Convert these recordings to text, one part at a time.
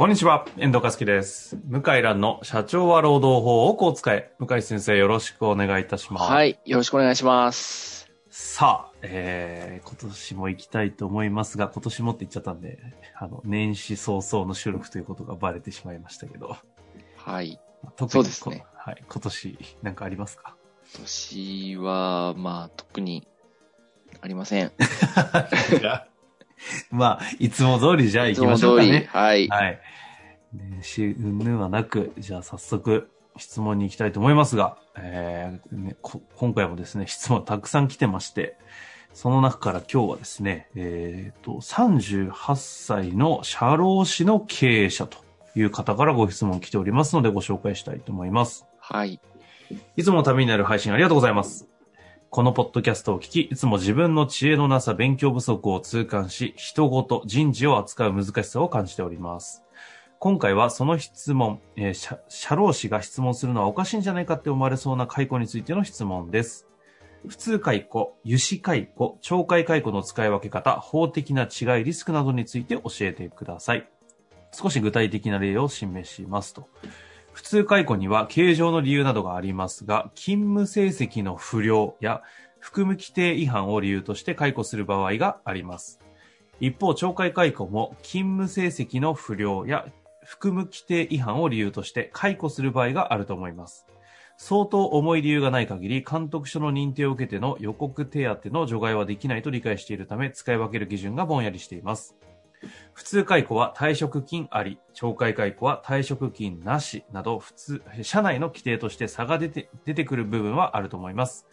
こんにちは、遠藤和樹です。向井蘭の社長は労働法をこう使え。向井先生よろしくお願いいたします。はい。よろしくお願いします。さあ、えー、今年も行きたいと思いますが、今年もって言っちゃったんで、あの、年始早々の収録ということがバレてしまいましたけど。はい。特にそうですねこはい。今年、なんかありますか？今年は、まあ、特にありません。まあ、いつも通りじゃあ行きましょうかね。はい。はい。年始云々はなく、じゃあ早速質問に行きたいと思いますが、えーね、こ今回もですね、質問たくさん来てまして、その中から今日はですね、えっ、と、38歳の社労士の経営者という方からご質問来ておりますのでご紹介したいと思います。はい。いつもためになる配信ありがとうございます。このポッドキャストを聞き、いつも自分の知恵のなさ、勉強不足を痛感し、人ごと、人事を扱う難しさを感じております。今回はその質問、えー社、社労士が質問するのはおかしいんじゃないかって思われそうな解雇についての質問です。普通解雇、油脂解雇、懲戒解雇の使い分け方、法的な違い、リスクなどについて教えてください。少し具体的な例を示しますと。普通解雇には経常の理由などがありますが、勤務成績の不良や含務規定違反を理由として解雇する場合があります。一方、懲戒解雇も勤務成績の不良や含務規定違反を理由として解雇する場合があると思います。相当重い理由がない限り、監督署の認定を受けての予告手当の除外はできないと理解しているため、使い分ける基準がぼんやりしています。普通解雇は退職金あり、懲戒解雇は退職金なしなど、普通、社内の規定として差が出て、出てくる部分はあると思います。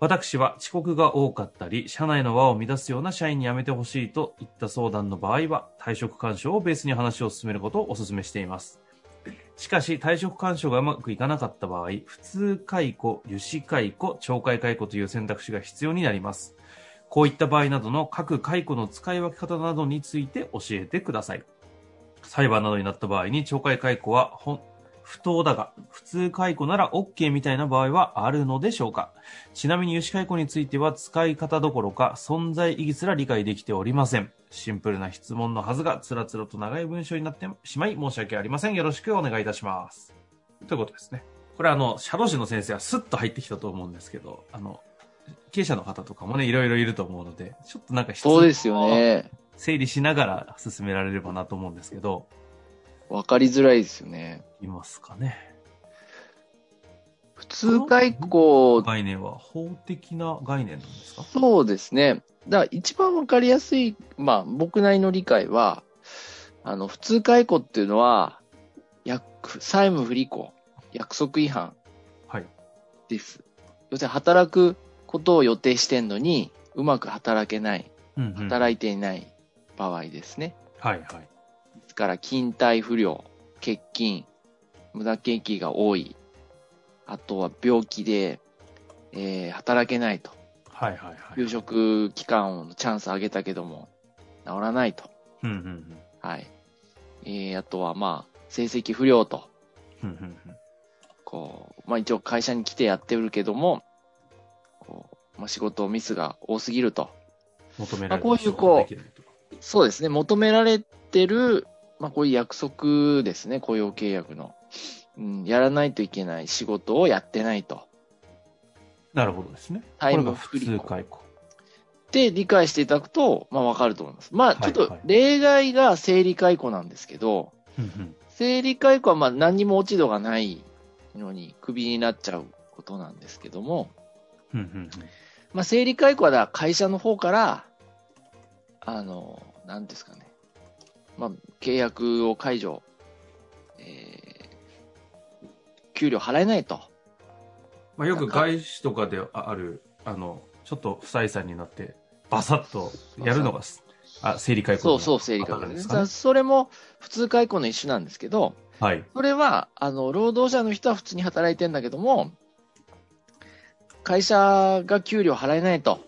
私は遅刻が多かったり、社内の輪を乱すような社員に辞めてほしいといった相談の場合は、退職干渉をベースに話を進めることをお勧めしています。しかし、退職干渉がうまくいかなかった場合、普通解雇、油脂解雇、懲戒解雇という選択肢が必要になります。こういった場合などの各解雇の使い分け方などについて教えてください。裁判などになった場合に懲戒解雇は本不当だが、普通解雇なら OK みたいな場合はあるのでしょうか？ちなみに油脂解雇については使い方どころか存在意義すら理解できておりません。シンプルな質問のはずがつらつらと長い文章になってしまい申し訳ありません。よろしくお願いいたします。ということですね。これあの、社労士の先生はスッと入ってきたと思うんですけど、あの、経営者の方とかもね、いろいろいると思うので、ちょっとなんか質問そうですよね。整理しながら進められればなと思うんですけど、わかりづらいですよね。いますかね。普通解雇、概念は法的な概念なんですか？そうですね。だから一番わかりやすい、まあ僕なりの理解は、あの、普通解雇っていうのは、約債務不履行、約束違反はい。です。要するに働くことを予定してんのに、うまく働けない、うんうん働いていない場合ですね。はいはい。ですから、勤怠不良、欠勤、無駄経費が多い、あとは病気で、えー働けないと。はいはいはい。休職期間のチャンスあげたけども、治らないと。うんうんうん。はい。えー、あとはまあ、成績不良と。うんうんうんこう、まあ一応会社に来てやってるけども、まあ仕事ミスが多すぎると。求められまあこういうこうそうですね、求められてる、まあこういう約束ですね、雇用契約の。うん、やらないといけない仕事をやってないと。なるほどですね。タイムこれが普通解雇。で理解していただくと、まあわかると思います。まあはいちょっと例外が生理解雇なんですけど、うんうん生理解雇はまあ何にも落ち度がないのにクビになっちゃうことなんですけども、まあ生理解雇は会社の方から、あの、なんですかね、まあ契約を解除、えー、給料払えないと。まあ、よく外資とかであある、あの、ちょっと不採算になって、バサッとやるのが、あ、生理解雇そうそう、整理解雇ですね。それも普通解雇の一種なんですけど、はい。それは、あの、労働者の人は普通に働いてんだけども、会社が給料払えないと。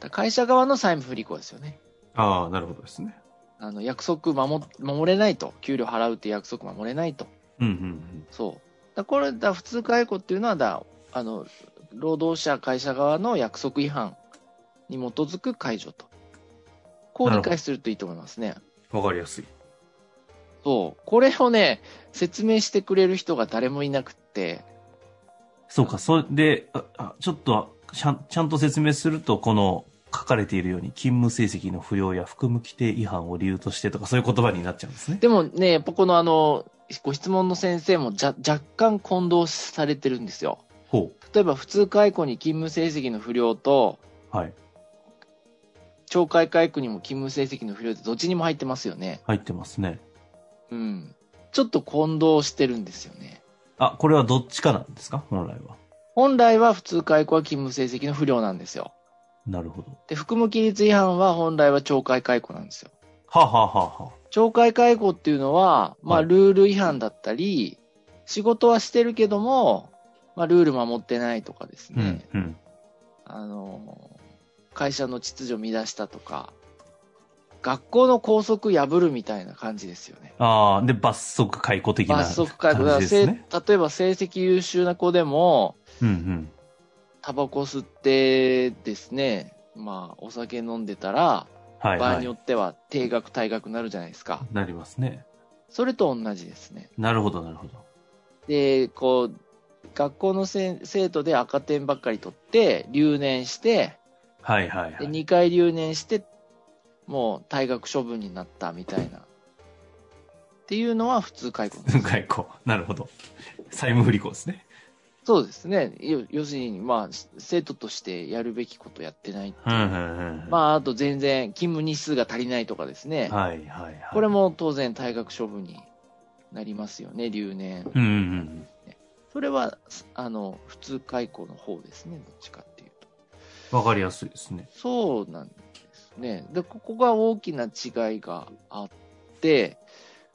だ会社側の債務不履行ですよね。ああ、なるほどですね。あの、約束守、守れないと。給料払うって約束守れないと。うんうんうん。そう。だこれ、だ普通解雇っていうのは、だあの、労働者、会社側の約束違反に基づく解除と。こう理解するといいと思いますね。わかりやすい。そう。これをね、説明してくれる人が誰もいなくって、そうか、それで、ああちょっとちゃん、ちゃんと説明すると、この、書かれているように、勤務成績の不良や服務規定違反を理由としてとか、そういう言葉になっちゃうんですね。でもね、やっぱこのあの、ご質問の先生もじゃ若干混同されてるんですよ。ほ例えば普通解雇に勤務成績の不良と、う。はい。懲戒解雇にも勤務成績の不良ってどっちにも入ってますよね。入ってますね。うん。ちょっと混同してるんですよね。あ、これはどっちかなんですか？本来は。本来は普通解雇は勤務成績の不良なんですよ。なるほど。で、服務規律違反は本来は懲戒解雇なんですよ。はあ、はあはあは懲戒解雇っていうのは、まあ、はいルール違反だったり、仕事はしてるけども、まあ、ルール守ってないとかですあ、ね。うん、うん。あの、会社の秩序乱したとか、学校の校則破るみたいな感じですよね。ああ、で、罰則解雇的な罰則解雇。例えば成績優秀な子でも、うん、うん。タバコ吸ってですね、まあ、お酒飲んでたら、はい、場合はい。によっては定額退学になるじゃないですか。なりますね。それと同じですね。なるほど、なるほど。で、こう、学校のせ生徒で赤点ばっかり取って、留年して、はい、はい、はで、い。2回留年して、もう退学処分になったみたいな。っていうのは普通解雇。解雇。なるほど。債務不履行ですね。そうですね。要要するに、まあ、生徒としてやるべきことやってない。うん、うん、うん。まあ、あと全然勤務日数が足りないとかですね。はい、はい、はい。これ、も当然退学処分になりますよね、留年。うん、うん、うん。それは、あの、普通解雇の方ですね、どっちかっていうと。わかりやすいですね。そうなんですね。で、ここが大きな違いがあって、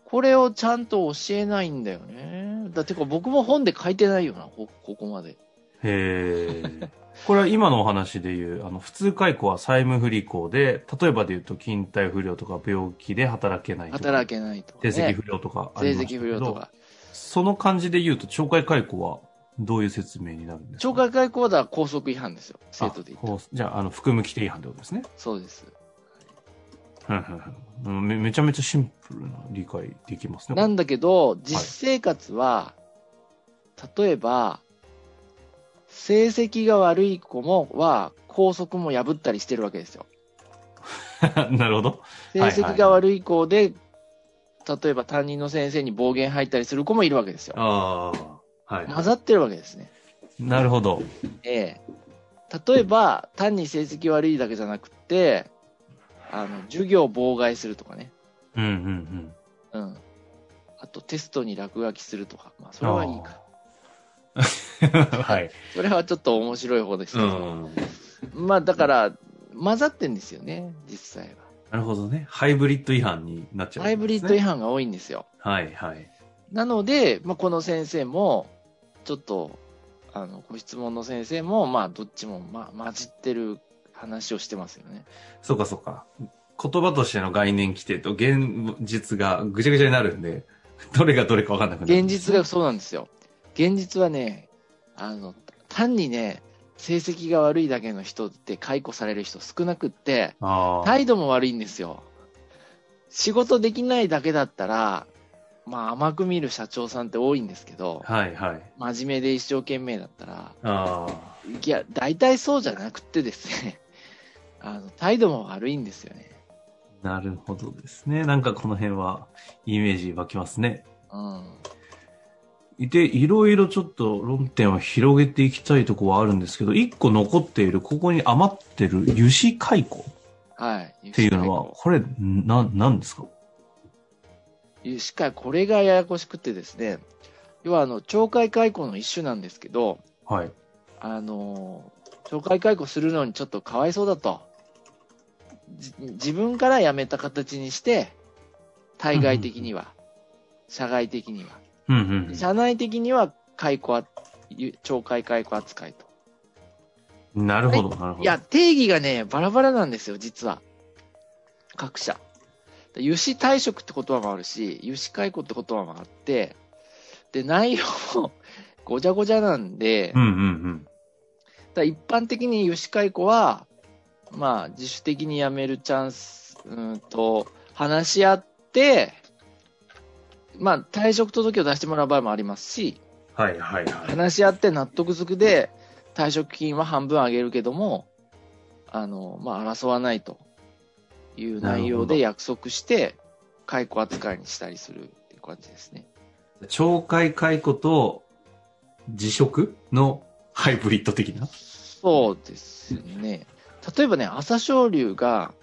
これをちゃんと教えないんだよね。だってか僕も本で書いてないよな、こここまで。へえ。これは今のお話で言う、あの、普通解雇は債務不履行で、例えばで言うと勤怠不良とか病気で働けないとか。働けないとか、ね。成績不良とかあ成績不良とか。その感じで言うと、懲戒解雇はどういう説明になるんですか？懲戒解雇はだから校則違反ですよ、生徒で言ったじゃあ、あの、服務規定違反ってことですね。そうです。うんうんうんめめちゃめちゃシンプルな理解できますね。なんだけど、実生活は、例えば、成績が悪い子も、は、校則も破ったりしてるわけですよ。なるほど。成績が悪い子で、例えば担任の先生に暴言吐いたりする子もいるわけですよ。ああ。はい。混ざってるわけですね。なるほど。ええ。例えば、単に成績悪いだけじゃなくて、あの、授業を妨害するとかね。うんうんうん。うん。あと、テストに落書きするとか。まあ、それはいいか。はい。それはちょっと面白い方ですけうど。ん。まあ、だから、混ざってんですよね、実際は。なるほどね。ハイブリッド違反になっちゃうね。ハイブリッド違反が多いんですよ。はいはい。なので、まあ、この先生も、ちょっと、あの、ご質問の先生も、まあ、どっちも、まあ、混じってる話をしてますよね。そうかそうか。言葉としての概念規定と現実がぐちゃぐちゃになるんで、どれがどれか分かんなくなる。現実がそうなんですよ。現実はね、あの、単にね、成績が悪いだけの人って解雇される人少なくって。態度も悪いんですよ。仕事できないだけだったら、まあ甘く見る社長さんって多いんですけど、はいはい。真面目で一生懸命だったら、あいや、大体そうじゃなくてですね、あの、態度も悪いんですよね。あ。なるほどですね。なんかこの辺はイメージ湧きますね。うん。で、いろいろちょっと論点を広げていきたいところはあるんですけど、一個残っている、ここに余ってる油脂解雇はい。っていうのは、これ、な、なんですか？油脂解これがややこしくてですね、要はあの、懲戒解雇の一種なんですけど、はい。あの、懲戒解雇するのにちょっとかわいそうだと。じ自分から辞めた形にして、対外的には、社外的には、うんうん社内的には解雇懲戒解雇扱いと。うん。なるほど、なるほど。いや、定義がね、バラバラなんですよ、実は。各社。油脂退職って言葉もあるし、油脂解雇って言葉もあって、で、内容もごちゃごちゃなんで、うんうんうん。だ一般的に油脂解雇は、まあ、自主的に辞めるチャンス、うーんと、話し合って、まあ、退職届を出してもらう場合もありますし、はいはいはい。話し合って納得づくで退職金は半分あげるけども、あの、まあ、争わないという内容で約束して、解雇扱いにしたりするっていう感じですね。懲戒解雇と辞職のハイブリッド的な？そうですね。例えばね、朝青龍が、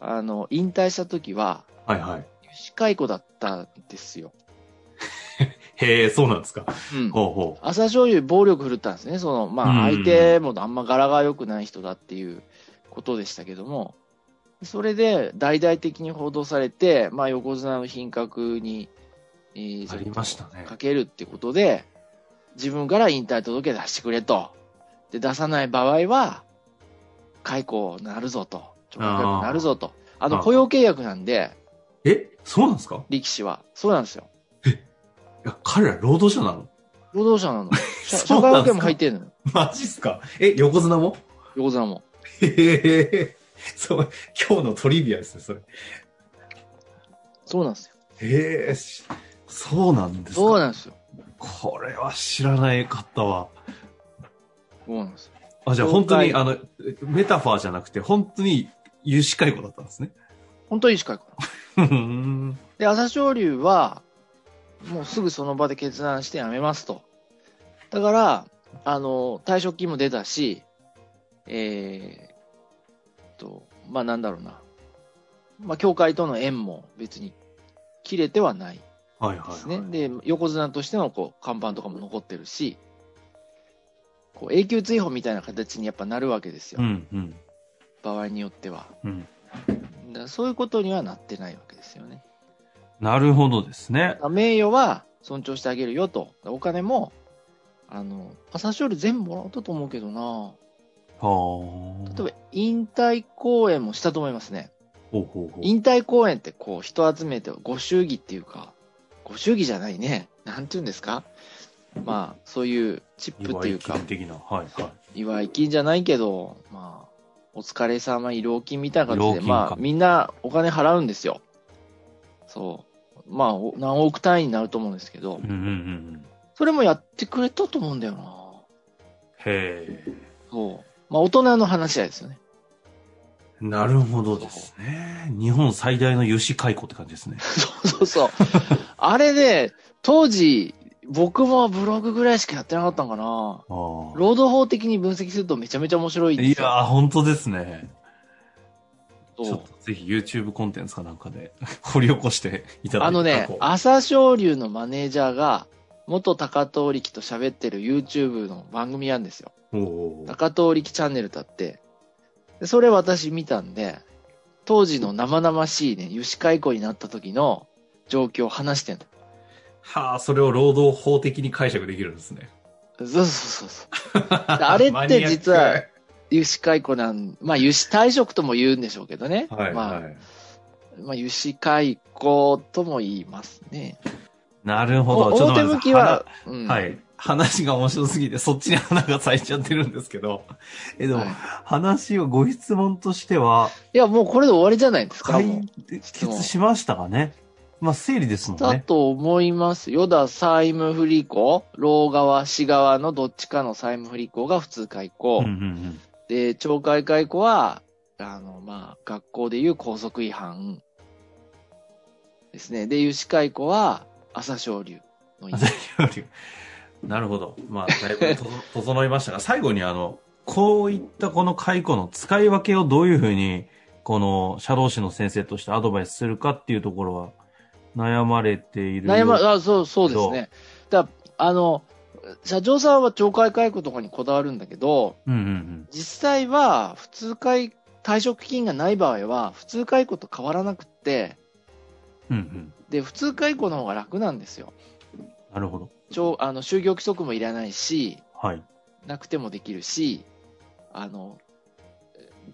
あの、引退した時は、はいはい。油脂解雇だったんですよ。へえ、そうなんですか。うん。ほうほ朝青龍暴力振るったんですね。その、まあ、うん相手もあんま柄が良くない人だっていうことでしたけども、それで大々的に報道されて、まあ、横綱の品格に、えーありましたねかけるってことで、自分から引退届出してくれと。で、出さない場合は、解雇なるぞと。懲戒解雇なるぞと。あの、雇用契約なんで、う。え、そうなんですか？力士は。そうなんですよ。いや、彼ら労働者なの？労働者なの。社会保険も入ってるのよ。マジっすか？え、横綱も？横綱も。へえ、そう、今日のトリビアですね、それ。そうなんですよ。へえ、しそうなんですか？そうなんですよ。これは知らないかったわ。そうなんですよ。あ、じゃあ本当に、あの、メタファーじゃなくて、本当に有志解雇だったんですね。本当にいい解雇。で、朝青龍は、もうすぐその場で決断して辞めますと。だから、あの、退職金も出たし、えー、と、まあなんだろうな。まあ、協会との縁も別に切れてはないはいはい、ですね。はい。で、横綱としてのこう看板とかも残ってるし、こう永久追放みたいな形にやっぱなるわけですよ。うん、うん、場合によっては。うん。だそういうことにはなってないわけですよね。なるほどですね。名誉は尊重してあげるよと。お金も、あの、朝青龍全部もらったと思うけどな。はあ。ほ例えば、引退公演もしたと思いますね。うほうほう。引退公演ってこう、人集めて、ご祝儀っていうか、ご祝儀じゃないね。なんて言うんですか？まあ、そういうチップっていうか祝い金、的な。はいはい。祝い金じゃないけど、まあ、お疲れ様、慰労金みたいな感じで、まあ、みんなお金払うんですよ。そう。まあ、お何億単位になると思うんですけどうん、うんうんうん。それもやってくれたと思うんだよな。へえ。そう。まあ、大人の話し合いですよね。なるほどですね。日本最大の油脂解雇って感じですね。そうそうそう。あれで、当時、僕もブログぐらいしかやってなかったんかな。ああ。労働法的に分析するとめちゃめちゃ面白い。いやー、本当ですね。ちょっとぜひ YouTube コンテンツかなんかで 掘り起こしていただいて。あのね朝青龍のマネージャーが、元高遠力と喋ってる YouTube の番組なんですよ。高遠力チャンネルだって。でそれ私見たんで、当時の生々しいね、油脂解雇になった時の状況を話してんの。はあ、それを労働法的に解釈できるんですね。そうそうそうそう。であれって実は、油脂解雇なん、まあ油脂退職とも言うんでしょうけどね。はい、まあ、はい。まあ油脂解雇とも言いますね。なるほど。おちょっと表向きは、う花んはい。話が面白すぎて、そっちに花が咲いちゃってるんですけど。え、でも、はい話をご質問としては、いや、もうこれで終わりじゃないですか。解決しましたかね？まあ、整理ですもんだね。と思いますよ。だ、債務不履行、労側、市側のどっちかの債務不履行が普通解雇。うんうんうん。で、懲戒解雇は、あの、まあ、学校でいう校則違反ですね。で、油脂解雇は朝青龍の違反なるほど。まあ、だいぶと整いましたが、最後にあの、こういったこの解雇の使い分けをどういうふうに、この社労士の先生としてアドバイスするかっていうところは、悩まれている悩ま、あ、そう、そうですね。だあの、社長さんは懲戒解雇とかにこだわるんだけど、うんうんうん。実際は普通解、退職金がない場合は、普通解雇と変わらなくって、うんうん。で、普通解雇の方が楽なんですよ。なるほど。あの就業規則もいらないし、はい。なくてもできるし、あの、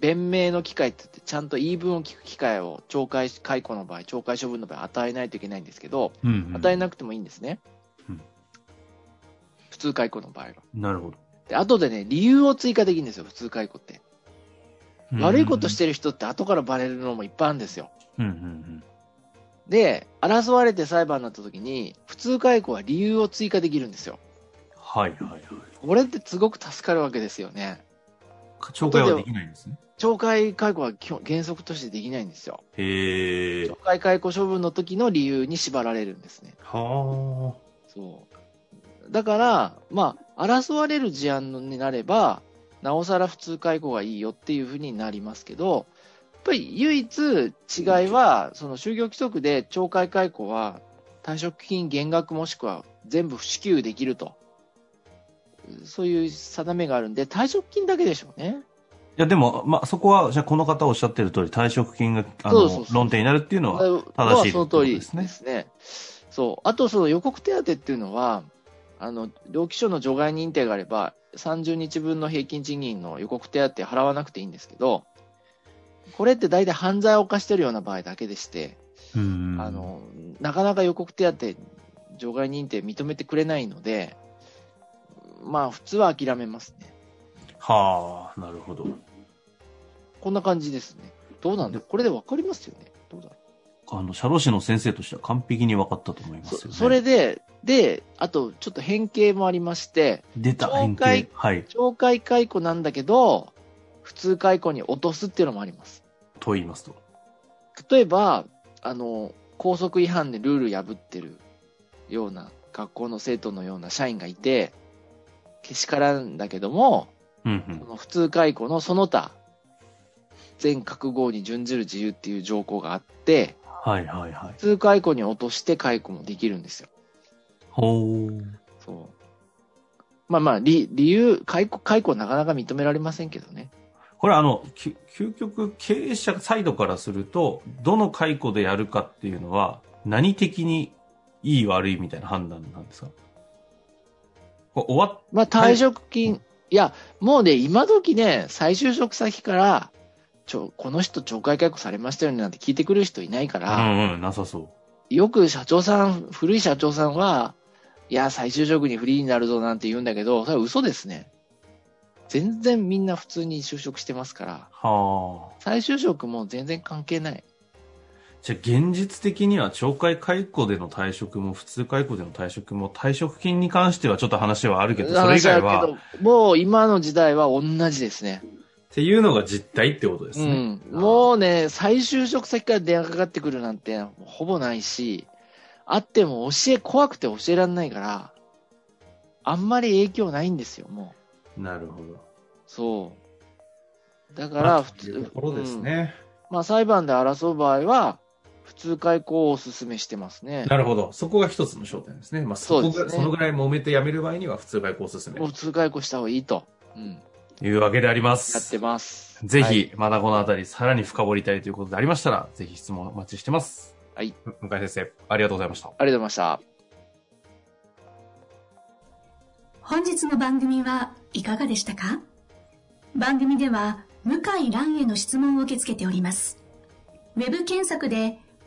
弁明の機会って言って、ちゃんと言い分を聞く機会を懲戒解雇の場合、懲戒処分の場合与えないといけないんですけど、うん、うん。与えなくてもいいんですね。うん普通解雇の場合は。なるほど。で、後でね、理由を追加できるんですよ、普通解雇って。悪いことしてる人って後からバレるのもいっぱいあるんですよ。うんうんうん。で、争われて裁判になった時に、普通解雇は理由を追加できるんですよ。はいはいはい。これってすごく助かるわけですよね。懲戒はできないんですね。懲戒解雇は基本原則としてできないんですよ。へえ。懲戒解雇処分の時の理由に縛られるんですね。はそう。だから、まあ、争われる事案になれば、なおさら普通解雇がいいよっていうふうになりますけど、やっぱり唯一違いは、その就業規則で懲戒解雇は退職金減額もしくは全部不支給できると。そういう定めがあるんで、退職金だけでしょうね。いや、でも、まあ、そこは、じゃあこの方おっしゃってる通り、退職金が、あの、そうそうそう論点になるっていうのは、正正しいその通りでですすね。そう。あと、その予告手当っていうのは、あの、労基署の除外認定があれば、30日分の平均賃金の予告手当払わなくていいんですけど、これって大体犯罪を犯してるような場合だけでして、うん。あ、の、なかなか予告手当除外認定認めてくれないので、まあ、普通は諦めますね。はあ、なるほど。こんな感じですね。どうなんだ？これでわかりますよね？どうだ？ろうあの、社労士の先生としては完璧に分かったと思いますよね。そそれで、で、あと、ちょっと変形もありまして、出た、懲変戒形。はい。懲戒解雇なんだけど、普通解雇に落とすっていうのもあります。と言いますと。例えば、あの、校則違反でルール破ってるような学校の生徒のような社員がいて、けしからんだけども、うんうん。その普通解雇のその他、全覚悟に準ずる自由っていう条項があって、はいはいはい。普通解雇に落として解雇もできるんですよ。ほう。そう。まあまあ、理理由、解雇、解雇なかなか認められませんけどね。これあの、き究極経営者サイドからすると、どの解雇でやるかっていうのは、何的にいい悪いみたいな判断なんですか？終わっ、まあ、退職金、い、や、もうね、今時ね、再就職先から、ちょ、この人懲戒解雇されましたよねなんて聞いてくる人いないかうら、んうん、なさそう。よく社長さん、古い社長さんは、いや、再就職にフリーになるぞなんて言うんだけど、それは嘘ですね。全然みんな普通に就職してますから、はあ。再就職も全然関係ない。じゃあ現実的には懲戒解雇での退職も普通解雇での退職も退職金に関してはちょっと話はあるけど、それ以外は、もう今の時代は同じですね。ていうのが実態ってことですね。うん。もうね、再就職先から電話かかってくるなんてほぼないし、あっても教え、怖くて教えられないから、あんまり影響ないんですよ、もう。なるほど。そう。だかまあら、普通、ところですうんね。まあ裁判で争う場合は、普通解雇をお勧めしてますね。なるほど。そこが一つの焦点ですね。まあ、そこがそそのぐらい揉めて辞める場合には普通解雇を進めるもう普通解雇した方がいいと。うん。というわけでありまやってす。ます。ぜはいひ、まだこのあたりさらに深掘りたいということでありましたら、ぜひ質問お待ちしてます。はい。向井先生、ありがとうございました。ありがとうございました。本日の番組はいかがでしたか？番組では向井蘭への質問を受け付けております。ウェブ検索で